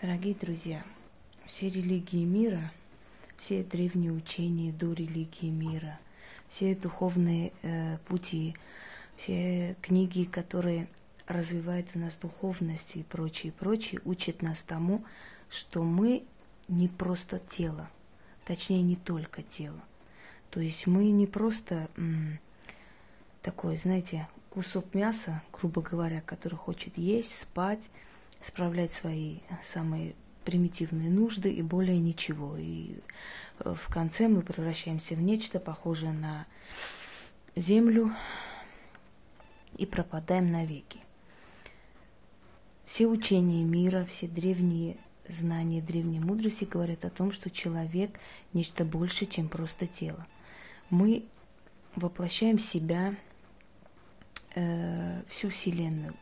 Дорогие друзья, все религии мира, все древние учения до религии мира, все духовные э, пути, все книги, которые развивают в нас духовность и прочее, прочее, учат нас тому, что мы не просто тело, точнее не только тело. То есть мы не просто м, такой, знаете, кусок мяса, грубо говоря, который хочет есть, спать, справлять свои самые примитивные нужды и более ничего. И э, в конце мы превращаемся в нечто похожее на землю и пропадаем навеки. Все учения мира, все древние знания, древние мудрости говорят о том, что человек – нечто больше, чем просто тело. Мы воплощаем себя, э, всю Вселенную.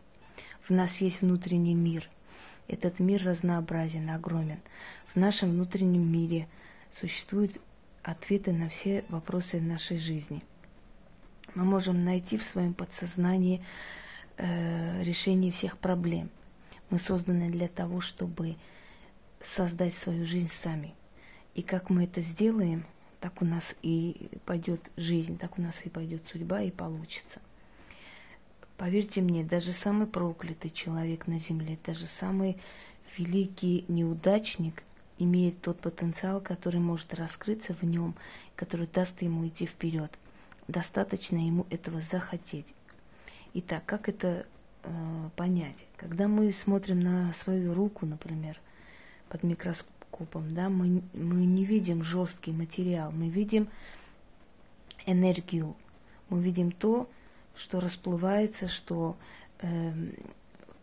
В нас есть внутренний мир. Этот мир разнообразен, огромен. В нашем внутреннем мире существуют ответы на все вопросы нашей жизни. Мы можем найти в своем подсознании э, решение всех проблем. Мы созданы для того, чтобы создать свою жизнь сами. И как мы это сделаем, так у нас и пойдет жизнь, так у нас и пойдет судьба и получится. Поверьте мне, даже самый проклятый человек на земле, даже самый великий неудачник имеет тот потенциал, который может раскрыться в нем, который даст ему идти вперед. Достаточно ему этого захотеть. Итак, как это э, понять? Когда мы смотрим на свою руку, например, под микроскопом, да, мы, мы не видим жесткий материал, мы видим энергию, мы видим то, что расплывается, что э,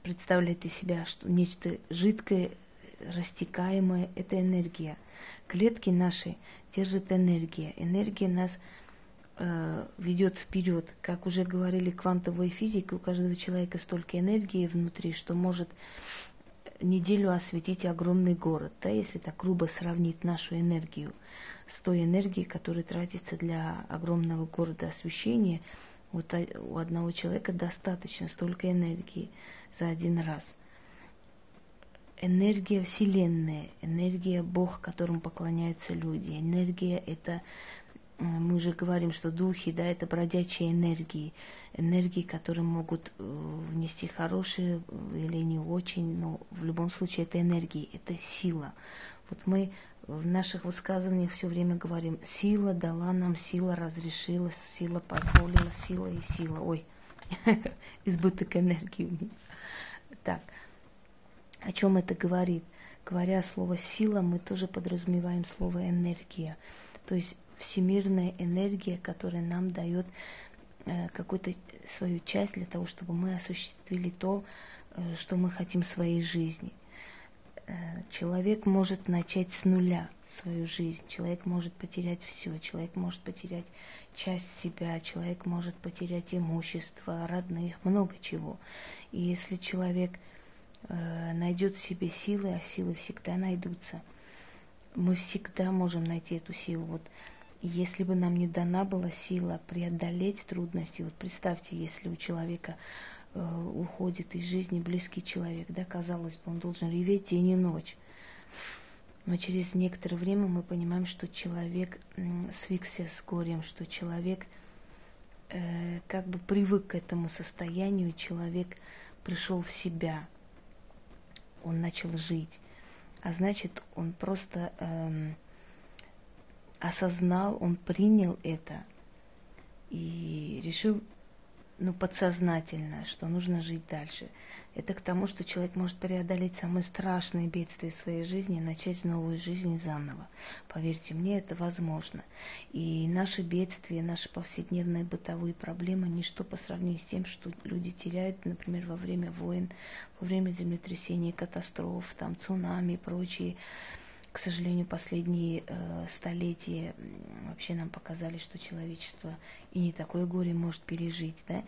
представляет из себя что нечто жидкое, растекаемое, это энергия. Клетки наши держат энергия. Энергия нас э, ведет вперед. Как уже говорили квантовой физики, у каждого человека столько энергии внутри, что может неделю осветить огромный город, да, если так грубо сравнить нашу энергию с той энергией, которая тратится для огромного города освещения – вот у одного человека достаточно столько энергии за один раз. Энергия Вселенная, энергия Бог, которому поклоняются люди. Энергия это, э, мы уже говорим, что духи, да, это бродячие энергии. Энергии, которые могут э, внести хорошие или не очень, но в любом случае это энергии, это сила. Вот мы в наших высказываниях все время говорим, сила дала нам, сила разрешила, сила позволила, сила и сила. Ой, избыток энергии у меня. Так, о чем это говорит? Говоря слово сила, мы тоже подразумеваем слово энергия. То есть всемирная энергия, которая нам дает э, какую-то свою часть для того, чтобы мы осуществили то, э, что мы хотим в своей жизни. Э, человек может начать с нуля свою жизнь, человек может потерять все, человек может потерять часть себя, человек может потерять имущество, родных, много чего. И если человек э, найдет в себе силы, а силы всегда найдутся, мы всегда можем найти эту силу. Вот если бы нам не дана была сила преодолеть трудности, вот представьте, если у человека уходит из жизни близкий человек, да, казалось бы, он должен реветь день и ночь. Но через некоторое время мы понимаем, что человек свыкся с горем, что человек э, как бы привык к этому состоянию, человек пришел в себя, он начал жить. А значит, он просто э, осознал, он принял это и решил ну, подсознательно, что нужно жить дальше. Это к тому, что человек может преодолеть самые страшные бедствия своей жизни и начать новую жизнь заново. Поверьте мне, это возможно. И наши бедствия, наши повседневные бытовые проблемы – ничто по сравнению с тем, что люди теряют, например, во время войн, во время землетрясений, катастроф, там, цунами и прочие к сожалению, последние э, столетия вообще нам показали, что человечество и не такое горе может пережить, да,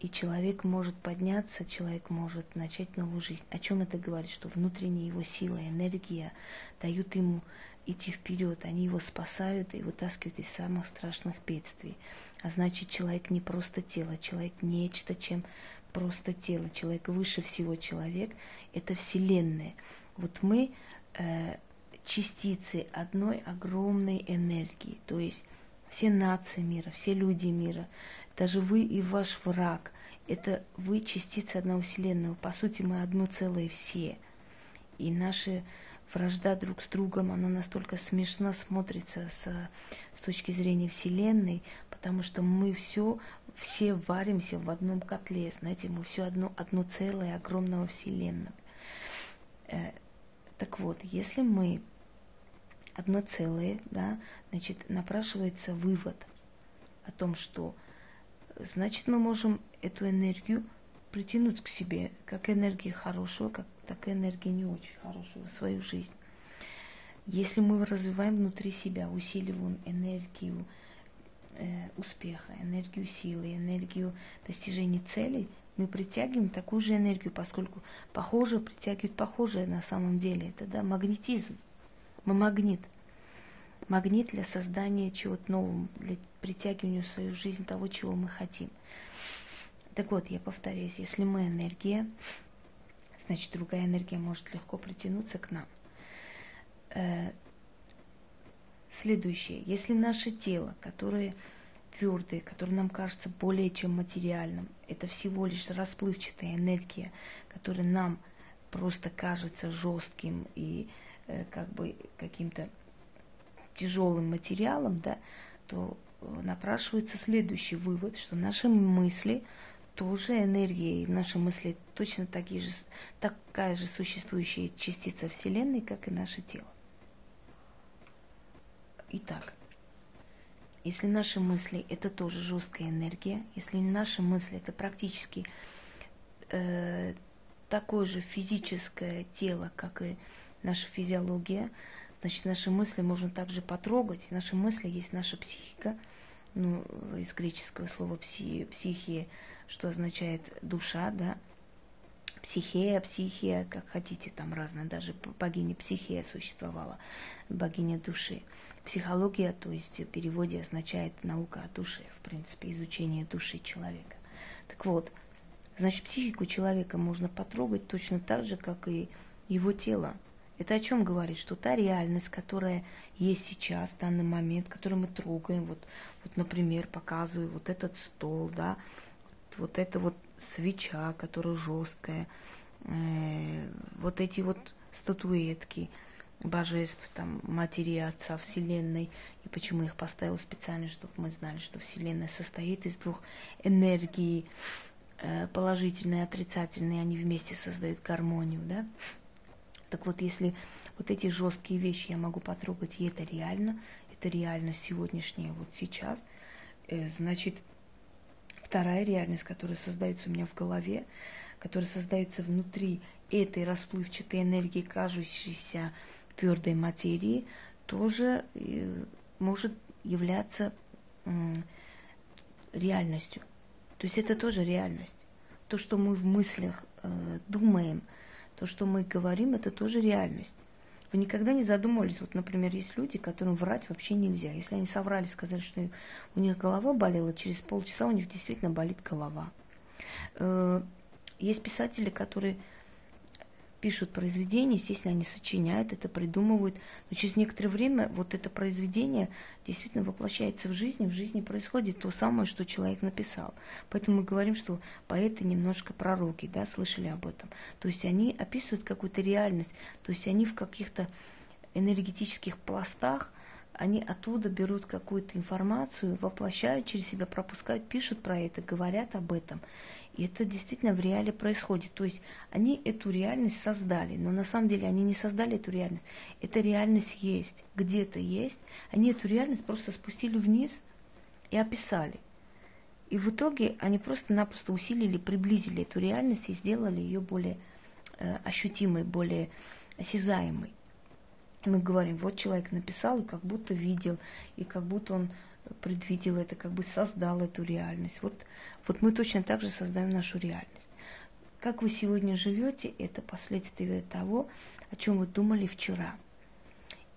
и человек может подняться, человек может начать новую жизнь. О чем это говорит? Что внутренняя его сила, энергия дают ему идти вперед, они его спасают и вытаскивают из самых страшных бедствий. А значит, человек не просто тело, человек нечто, чем просто тело. Человек выше всего человек. Это Вселенная. Вот мы э, частицы одной огромной энергии. То есть все нации мира, все люди мира, даже вы и ваш враг, это вы частицы одного Вселенного. По сути, мы одно целое все. И наша вражда друг с другом, она настолько смешно смотрится с, с точки зрения Вселенной, потому что мы все, все варимся в одном котле, знаете, мы все одно, одно целое огромного Вселенного. Э, так вот, если мы одно целое, да, значит, напрашивается вывод о том, что значит мы можем эту энергию притянуть к себе, как энергии хорошую, как, так и энергии не очень хорошую в свою жизнь. Если мы развиваем внутри себя, усиливаем энергию э, успеха, энергию силы, энергию достижения целей, мы притягиваем такую же энергию, поскольку похожее притягивает похожее на самом деле. Это да, магнетизм. Мы магнит. Магнит для создания чего-то нового, для притягивания в свою жизнь того, чего мы хотим. Так вот, я повторяюсь, если мы энергия, значит другая энергия может легко притянуться к нам. Э, следующее. Если наше тело, которое твердое, которое нам кажется более чем материальным, это всего лишь расплывчатая энергия, которая нам просто кажется жестким и э, как бы каким-то тяжелым материалом, да, то э, напрашивается следующий вывод, что наши мысли тоже энергия, и наши мысли точно такие же, такая же существующая частица Вселенной, как и наше тело. Итак, если наши мысли это тоже жесткая энергия, если наши мысли это практически э, такое же физическое тело, как и наша физиология, значит наши мысли можно также потрогать. Наши мысли есть наша психика, ну, из греческого слова пси, психия, что означает душа, да, психея, психия, как хотите, там разное, даже богиня психия существовала, богиня души. Психология, то есть в переводе означает наука о душе, в принципе, изучение души человека. Так вот, значит, психику человека можно потрогать точно так же, как и его тело. Это о чем говорит? Что та реальность, которая есть сейчас, в данный момент, которую мы трогаем, вот, вот например, показываю вот этот стол, да, вот эта вот свеча, которая жесткая, э, вот эти вот статуэтки божеств, там, матери Отца Вселенной, и почему их поставил специально, чтобы мы знали, что Вселенная состоит из двух энергий, э, положительной и отрицательной, они вместе создают гармонию, да. Так вот, если вот эти жесткие вещи я могу потрогать, и это реально, это реально сегодняшнее, вот сейчас, э, значит, вторая реальность, которая создается у меня в голове, которая создается внутри этой расплывчатой энергии, кажущейся твердой материи, тоже э, может являться реальностью. То есть это тоже реальность. То, что мы в мыслях э, думаем, то, что мы говорим, это тоже реальность. Вы никогда не задумывались, вот, например, есть люди, которым врать вообще нельзя. Если они соврали, сказали, что у них голова болела, через полчаса у них действительно болит голова. Э, есть писатели, которые пишут произведения, естественно, они сочиняют это, придумывают, но через некоторое время вот это произведение действительно воплощается в жизни, в жизни происходит то самое, что человек написал. Поэтому мы говорим, что поэты немножко пророки, да, слышали об этом. То есть они описывают какую-то реальность, то есть они в каких-то энергетических пластах они оттуда берут какую-то информацию, воплощают через себя, пропускают, пишут про это, говорят об этом. И это действительно в реале происходит. То есть они эту реальность создали, но на самом деле они не создали эту реальность. Эта реальность есть, где-то есть. Они эту реальность просто спустили вниз и описали. И в итоге они просто-напросто усилили, приблизили эту реальность и сделали ее более э, ощутимой, более осязаемой мы говорим, вот человек написал и как будто видел, и как будто он предвидел это, как бы создал эту реальность. Вот, вот мы точно так же создаем нашу реальность. Как вы сегодня живете, это последствия того, о чем вы думали вчера.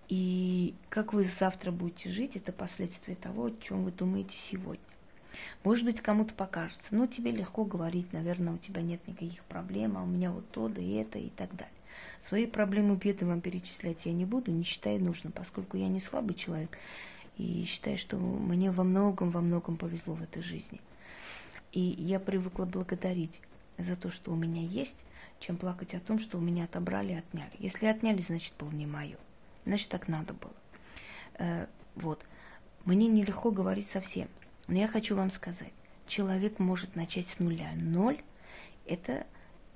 И как вы завтра будете жить, это последствия того, о чем вы думаете сегодня. Может быть, кому-то покажется, ну, тебе легко говорить, наверное, у тебя нет никаких проблем, а у меня вот то, да и это, и так далее. Свои проблемы, беды вам перечислять я не буду, не считаю нужным, поскольку я не слабый человек, и считаю, что мне во многом, во многом повезло в этой жизни. И я привыкла благодарить за то, что у меня есть, чем плакать о том, что у меня отобрали и отняли. Если отняли, значит, было не мое. Значит, так надо было. Э, вот. Мне нелегко говорить совсем. Но я хочу вам сказать, человек может начать с нуля. Ноль – это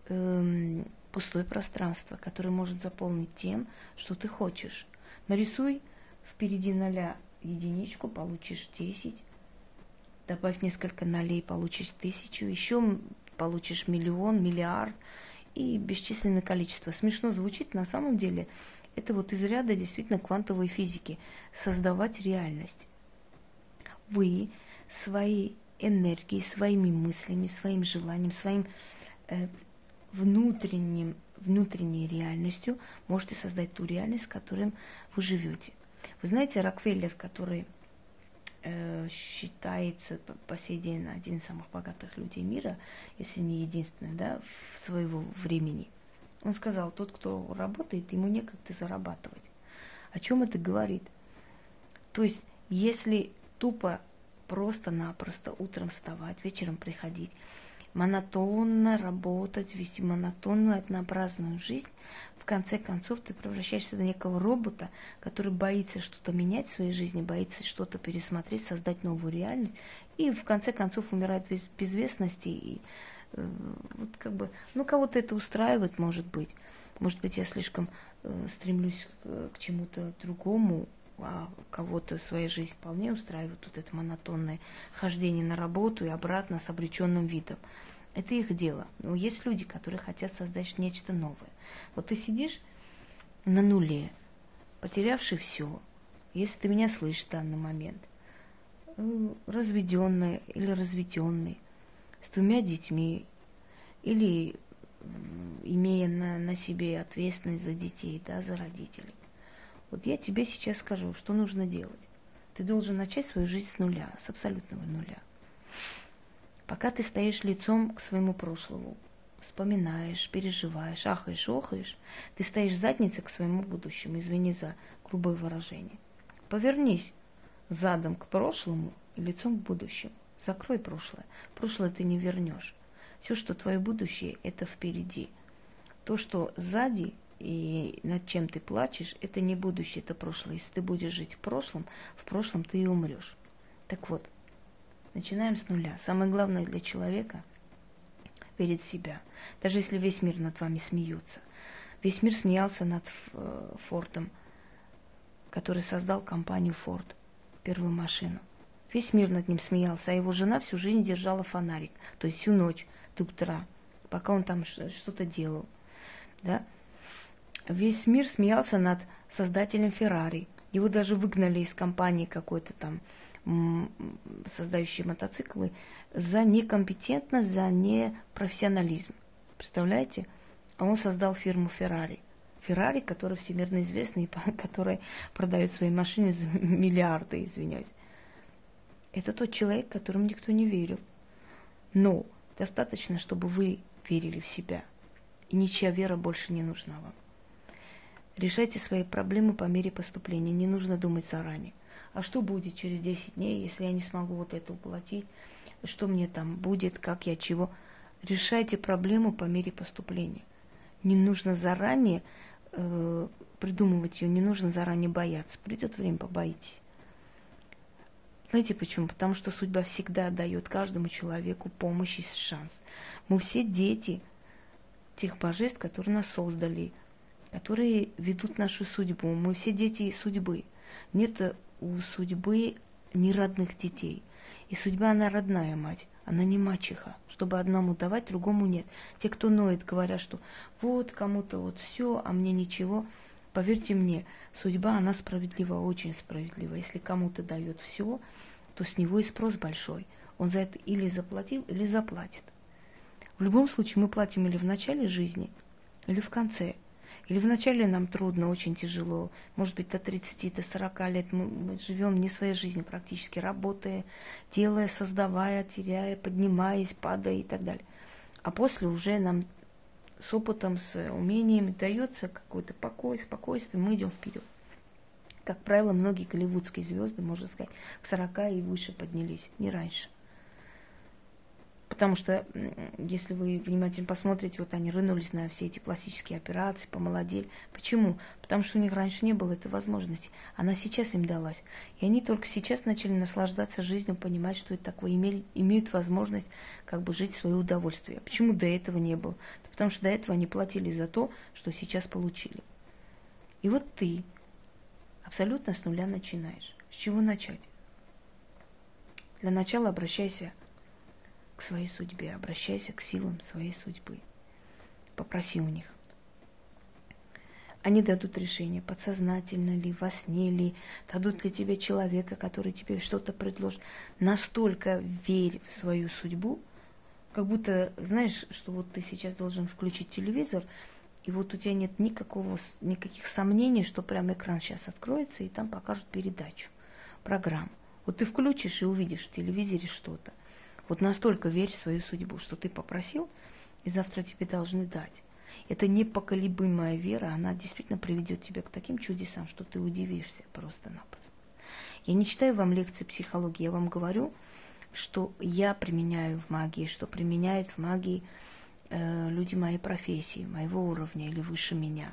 эм, пустое пространство, которое может заполнить тем, что ты хочешь. Нарисуй впереди ноля единичку, получишь 10. Добавь несколько нолей, получишь тысячу. Еще получишь миллион, миллиард и бесчисленное количество. Смешно звучит, на самом деле это вот из ряда действительно квантовой физики. Создавать реальность. Вы своей энергией, своими мыслями, своим желанием, своим э, внутренним, внутренней реальностью можете создать ту реальность, в которой вы живете. Вы знаете, Рокфеллер, который э, считается по сей день один из самых богатых людей мира, если не единственный, да, в своего времени, он сказал, тот, кто работает, ему некогда зарабатывать. О чем это говорит? То есть, если тупо просто-напросто утром вставать, вечером приходить, монотонно работать, вести монотонную, однообразную жизнь, в конце концов ты превращаешься в некого робота, который боится что-то менять в своей жизни, боится что-то пересмотреть, создать новую реальность, и в конце концов умирает в безвестности. И э, вот как бы, ну кого-то это устраивает, может быть. Может быть, я слишком э, стремлюсь к, к чему-то другому, а кого-то в своей жизни вполне устраивает вот это монотонное хождение на работу и обратно с обреченным видом. Это их дело. Но есть люди, которые хотят создать нечто новое. Вот ты сидишь на нуле, потерявший все, если ты меня слышишь в данный момент, э, разведенный или разведенный, с двумя детьми, или имея на, на себе ответственность за детей, да, за родителей. Вот я тебе сейчас скажу, что нужно делать. Ты должен начать свою жизнь с нуля, с абсолютного нуля. Пока ты стоишь лицом к своему прошлому, вспоминаешь, переживаешь, ахаешь, охаешь, ты стоишь задницей к своему будущему, извини за грубое выражение. Повернись задом к прошлому и лицом к будущему. Закрой прошлое. Прошлое ты не вернешь. Все, что твое будущее, это впереди. То, что сзади, и над чем ты плачешь, это не будущее, это прошлое. Если ты будешь жить в прошлом, в прошлом ты и умрешь. Так вот, начинаем с нуля. Самое главное для человека – верить в себя. Даже если весь мир над вами смеется. Весь мир смеялся над э, Фордом, который создал компанию Форд, первую машину. Весь мир над ним смеялся, а его жена всю жизнь держала фонарик, то есть всю ночь до утра, пока он там что-то делал. Да? Весь мир смеялся над создателем Феррари. Его даже выгнали из компании какой-то там, создающей мотоциклы, за некомпетентность, за непрофессионализм. Представляете? А он создал фирму Феррари. Феррари, которая всемирно известна и которая продает свои машины за миллиарды, извиняюсь. Это тот человек, которому никто не верил. Но достаточно, чтобы вы верили в себя. И ничья вера больше не нужна вам. Решайте свои проблемы по мере поступления. Не нужно думать заранее. А что будет через 10 дней, если я не смогу вот это уплатить? Что мне там будет, как я, чего? Решайте проблему по мере поступления. Не нужно заранее э, придумывать ее, не нужно заранее бояться. Придет время, побоитесь. Знаете почему? Потому что судьба всегда дает каждому человеку помощь и шанс. Мы все дети тех божеств, которые нас создали, которые ведут нашу судьбу. Мы все дети судьбы. Нет у судьбы неродных детей. И судьба, она родная мать, она не мачеха. Чтобы одному давать, другому нет. Те, кто ноет, говорят, что вот кому-то вот все, а мне ничего. Поверьте мне, судьба, она справедлива, очень справедлива. Если кому-то дает все, то с него и спрос большой. Он за это или заплатил, или заплатит. В любом случае мы платим или в начале жизни, или в конце. Или вначале нам трудно, очень тяжело. Может быть, до 30, до 40 лет мы, мы живем не своей жизнью практически, работая, делая, создавая, теряя, поднимаясь, падая и так далее. А после уже нам с опытом, с умением дается какой-то покой, спокойствие, мы идем вперед. Как правило, многие голливудские звезды, можно сказать, к 40 и выше поднялись, не раньше. Потому что, если вы внимательно посмотрите, вот они рынулись на все эти пластические операции, помолодели. Почему? Потому что у них раньше не было этой возможности. Она сейчас им далась. И они только сейчас начали наслаждаться жизнью, понимать, что это такое, имели, имеют возможность как бы жить в свое удовольствие. Почему до этого не было? Да потому что до этого они платили за то, что сейчас получили. И вот ты абсолютно с нуля начинаешь. С чего начать? Для начала обращайся к своей судьбе, обращайся к силам своей судьбы. Попроси у них. Они дадут решение, подсознательно ли, во сне ли, дадут ли тебе человека, который тебе что-то предложит. Настолько верь в свою судьбу, как будто, знаешь, что вот ты сейчас должен включить телевизор, и вот у тебя нет никакого, никаких сомнений, что прям экран сейчас откроется, и там покажут передачу, программу. Вот ты включишь и увидишь в телевизоре что-то. Вот настолько верь в свою судьбу, что ты попросил, и завтра тебе должны дать. Это непоколебимая вера, она действительно приведет тебя к таким чудесам, что ты удивишься просто-напросто. Я не читаю вам лекции психологии, я вам говорю, что я применяю в магии, что применяют в магии э, люди моей профессии, моего уровня или выше меня.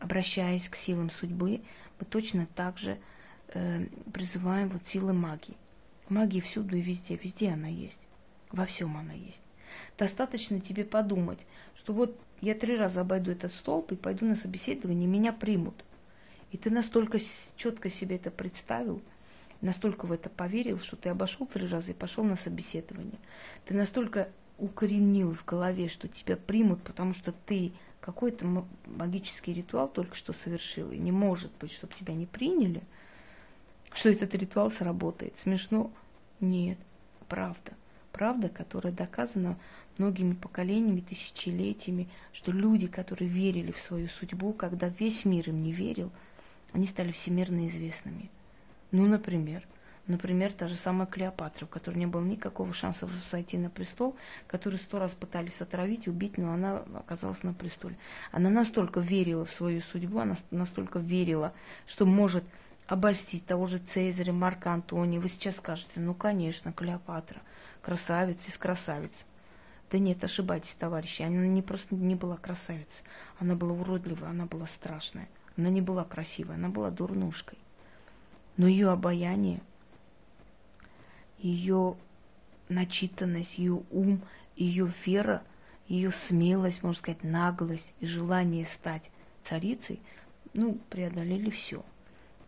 Обращаясь к силам судьбы, мы точно так же э, призываем вот силы магии. Магия всюду и везде, везде она есть. Во всем она есть. Достаточно тебе подумать, что вот я три раза обойду этот столб и пойду на собеседование, меня примут. И ты настолько четко себе это представил, настолько в это поверил, что ты обошел три раза и пошел на собеседование. Ты настолько укоренил в голове, что тебя примут, потому что ты какой-то магический ритуал только что совершил, и не может быть, чтобы тебя не приняли – что этот ритуал сработает. Смешно? Нет, правда. Правда, которая доказана многими поколениями, тысячелетиями, что люди, которые верили в свою судьбу, когда весь мир им не верил, они стали всемирно известными. Ну, например, Например, та же самая Клеопатра, у которой не было никакого шанса зайти на престол, которую сто раз пытались отравить, убить, но она оказалась на престоле. Она настолько верила в свою судьбу, она настолько верила, что может обольстить того же Цезаря, Марка Антония. Вы сейчас скажете, ну, конечно, Клеопатра, красавица из красавиц. Да нет, ошибаетесь, товарищи, она не просто не была красавицей, она была уродливая, она была страшная. Она не была красивой, она была дурнушкой. Но ее обаяние, ее начитанность, ее ум, ее вера, ее смелость, можно сказать, наглость и желание стать царицей, ну, преодолели все –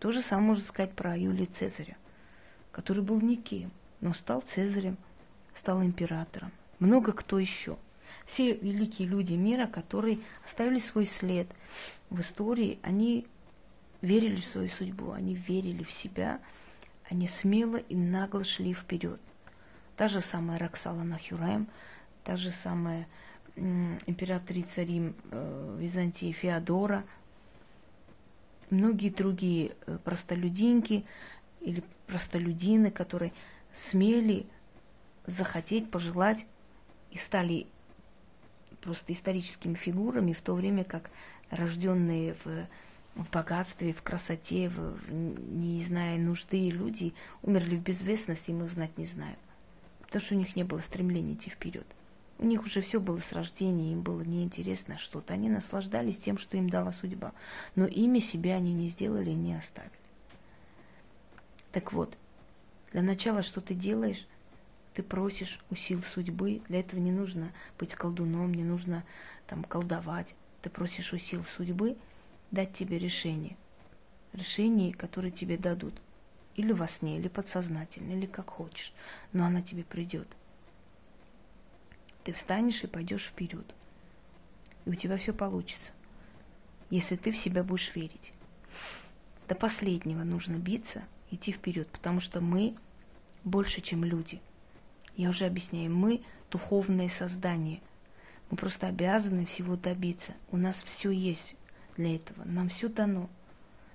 то же самое можно сказать про Юлия Цезаря, который был никем, но стал Цезарем, стал императором. Много кто еще. Все великие люди мира, которые оставили свой след в истории, они верили в свою судьбу, они верили в себя, они смело и нагло шли вперед. Та же самая Роксала Нахюраем, та же самая императрица Рим э, Византии Феодора – многие другие э, простолюдинки или простолюдины, которые смели захотеть, пожелать и стали просто историческими фигурами, в то время как рожденные в, в богатстве, в красоте, в, в, не зная нужды люди умерли в безвестности, и мы знать не знаем. Потому что у них не было стремления идти вперед. У них уже все было с рождения, им было неинтересно что-то. Они наслаждались тем, что им дала судьба. Но ими себя они не сделали и не оставили. Так вот, для начала, что ты делаешь, ты просишь у сил судьбы. Для этого не нужно быть колдуном, не нужно там колдовать. Ты просишь у сил судьбы дать тебе решение. Решение, которое тебе дадут. Или во сне, или подсознательно, или как хочешь. Но она тебе придет – ты встанешь и пойдешь вперед. И у тебя все получится, если ты в себя будешь верить. До последнего нужно биться, идти вперед, потому что мы больше, чем люди. Я уже объясняю, мы духовные создания. Мы просто обязаны всего добиться. У нас все есть для этого. Нам все дано.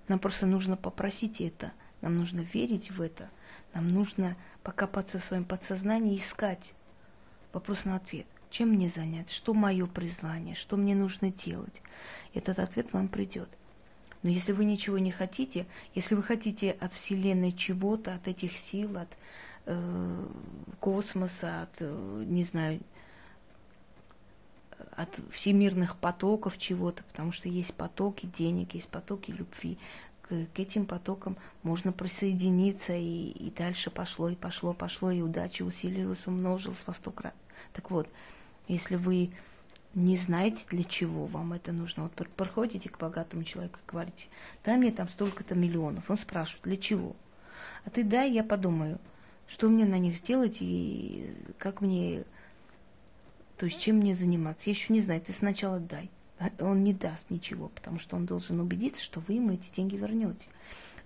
Нам просто нужно попросить это. Нам нужно верить в это. Нам нужно покопаться в своем подсознании и искать вопрос на ответ. Чем мне занять? Что мое призвание? Что мне нужно делать? Этот ответ вам придет. Но если вы ничего не хотите, если вы хотите от Вселенной чего-то, от этих сил, от э, космоса, от, э, не знаю, от всемирных потоков чего-то, потому что есть потоки денег, есть потоки любви. К, к этим потокам можно присоединиться, и, и дальше пошло, и пошло, пошло, и удача усилилась, умножилась во сто крат. Так вот, если вы не знаете, для чего вам это нужно. Вот проходите к богатому человеку и говорите, дай мне там столько-то миллионов. Он спрашивает, для чего? А ты дай, я подумаю, что мне на них сделать и как мне, то есть чем мне заниматься. Я еще не знаю, ты сначала дай. А он не даст ничего, потому что он должен убедиться, что вы ему эти деньги вернете.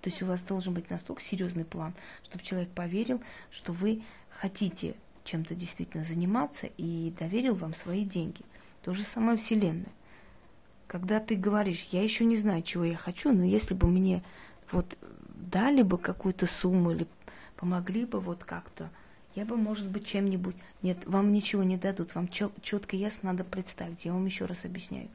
То есть у вас должен быть настолько серьезный план, чтобы человек поверил, что вы хотите чем-то действительно заниматься и доверил вам свои деньги. То же самое Вселенная. Когда ты говоришь, я еще не знаю, чего я хочу, но если бы мне вот дали бы какую-то сумму или помогли бы вот как-то, я бы, может быть, чем-нибудь... Нет, вам ничего не дадут, вам четко ясно надо представить. Я вам еще раз объясняю.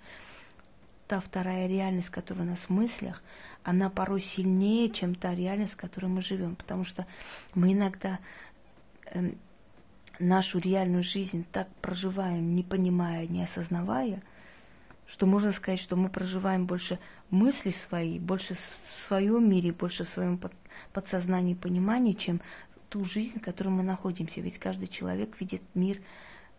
Та вторая реальность, которая у нас в мыслях, она порой сильнее, чем та реальность, в которой мы живем. Потому что мы иногда эм, нашу реальную жизнь так проживаем, не понимая, не осознавая, что можно сказать, что мы проживаем больше мысли свои, больше в своем мире, больше в своем подсознании понимании, чем ту жизнь, в которой мы находимся. Ведь каждый человек видит мир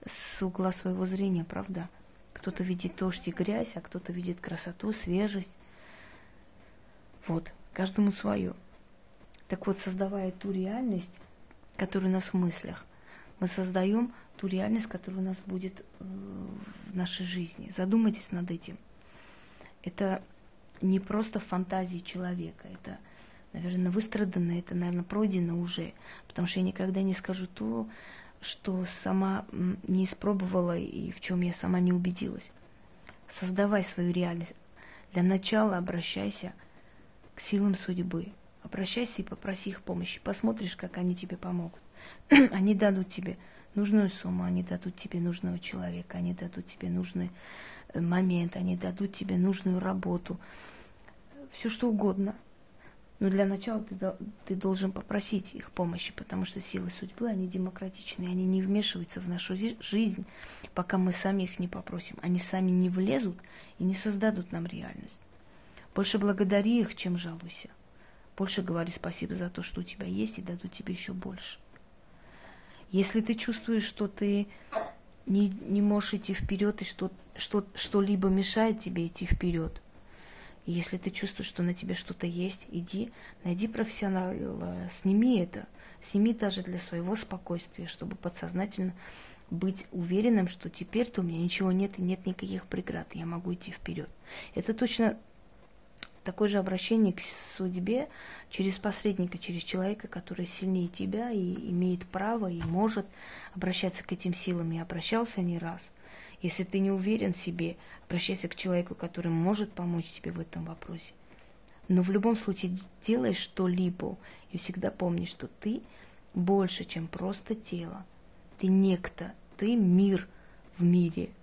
с угла своего зрения, правда? Кто-то видит дождь и грязь, а кто-то видит красоту, свежесть. Вот, каждому свое. Так вот, создавая ту реальность, которая у нас в мыслях, мы создаем ту реальность, которая у нас будет э, в нашей жизни. Задумайтесь над этим. Это не просто фантазии человека, это, наверное, выстрадано, это, наверное, пройдено уже, потому что я никогда не скажу то, что сама не испробовала и в чем я сама не убедилась. Создавай свою реальность. Для начала обращайся к силам судьбы. Обращайся и попроси их помощи. Посмотришь, как они тебе помогут. они дадут тебе нужную сумму, они дадут тебе нужного человека, они дадут тебе нужный э, момент, они дадут тебе нужную работу, все что угодно. Но для начала ты, ты должен попросить их помощи, потому что силы судьбы, они демократичные, они не вмешиваются в нашу жизнь, пока мы сами их не попросим. Они сами не влезут и не создадут нам реальность. Больше благодари их, чем жалуйся. Больше говори спасибо за то, что у тебя есть, и дадут тебе еще больше. Если ты чувствуешь, что ты не, не можешь идти вперед и что, что, что-либо мешает тебе идти вперед, если ты чувствуешь, что на тебе что-то есть, иди, найди профессионала, сними это, сними даже для своего спокойствия, чтобы подсознательно быть уверенным, что теперь-то у меня ничего нет и нет никаких преград, я могу идти вперед. Это точно такое же обращение к судьбе через посредника, через человека, который сильнее тебя и имеет право и может обращаться к этим силам. И обращался не раз. Если ты не уверен в себе, обращайся к человеку, который может помочь тебе в этом вопросе. Но в любом случае делай что-либо и всегда помни, что ты больше, чем просто тело. Ты некто, ты мир в мире –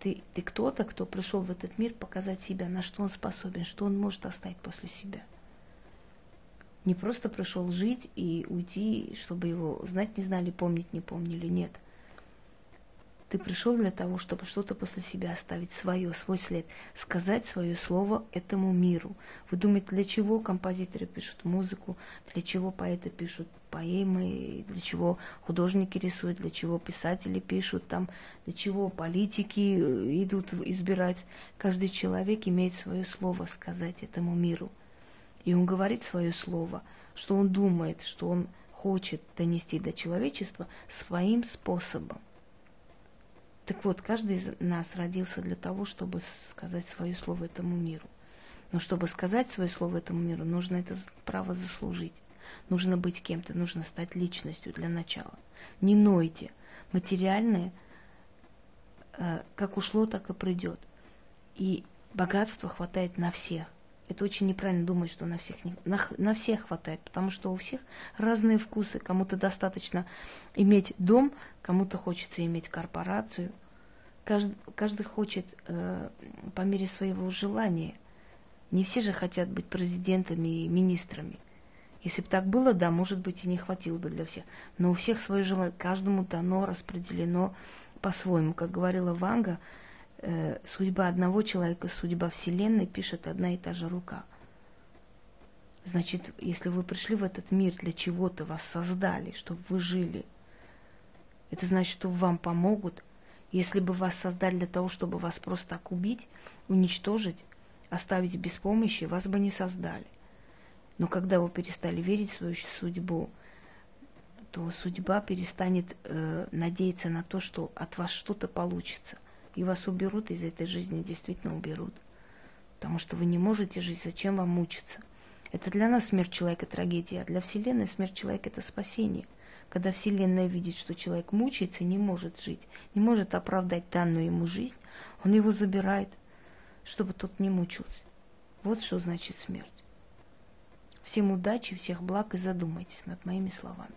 ты, ты кто-то, кто пришел в этот мир показать себя, на что он способен, что он может оставить после себя. Не просто пришел жить и уйти, чтобы его знать не знали, помнить не помнили, нет – ты пришел для того, чтобы что-то после себя оставить свое, свой след, сказать свое слово этому миру. Вы думаете, для чего композиторы пишут музыку, для чего поэты пишут поэмы, для чего художники рисуют, для чего писатели пишут, там, для чего политики э, идут избирать. Каждый человек имеет свое слово сказать этому миру. И он говорит свое слово, что он думает, что он хочет донести до человечества своим способом. Так вот, каждый из нас родился для того, чтобы сказать свое слово этому миру. Но чтобы сказать свое слово этому миру, нужно это право заслужить. Нужно быть кем-то, нужно стать личностью для начала. Не нойте. Материальное э, как ушло, так и придет. И богатства хватает на всех. Это очень неправильно думать, что на всех, на, на всех хватает, потому что у всех разные вкусы. Кому-то достаточно иметь дом, кому-то хочется иметь корпорацию. Каждый, каждый хочет э, по мере своего желания. Не все же хотят быть президентами и министрами. Если бы так было, да, может быть, и не хватило бы для всех. Но у всех свое желание, каждому дано, распределено по-своему. Как говорила Ванга, судьба одного человека, судьба Вселенной пишет одна и та же рука. Значит, если вы пришли в этот мир, для чего-то вас создали, чтобы вы жили, это значит, что вам помогут. Если бы вас создали для того, чтобы вас просто так убить, уничтожить, оставить без помощи, вас бы не создали. Но когда вы перестали верить в свою судьбу, то судьба перестанет э, надеяться на то, что от вас что-то получится – и вас уберут из этой жизни, действительно уберут. Потому что вы не можете жить, зачем вам мучиться? Это для нас смерть человека трагедия, а для Вселенной смерть человека это спасение. Когда Вселенная видит, что человек мучается и не может жить, не может оправдать данную ему жизнь, он его забирает, чтобы тот не мучился. Вот что значит смерть. Всем удачи, всех благ и задумайтесь над моими словами.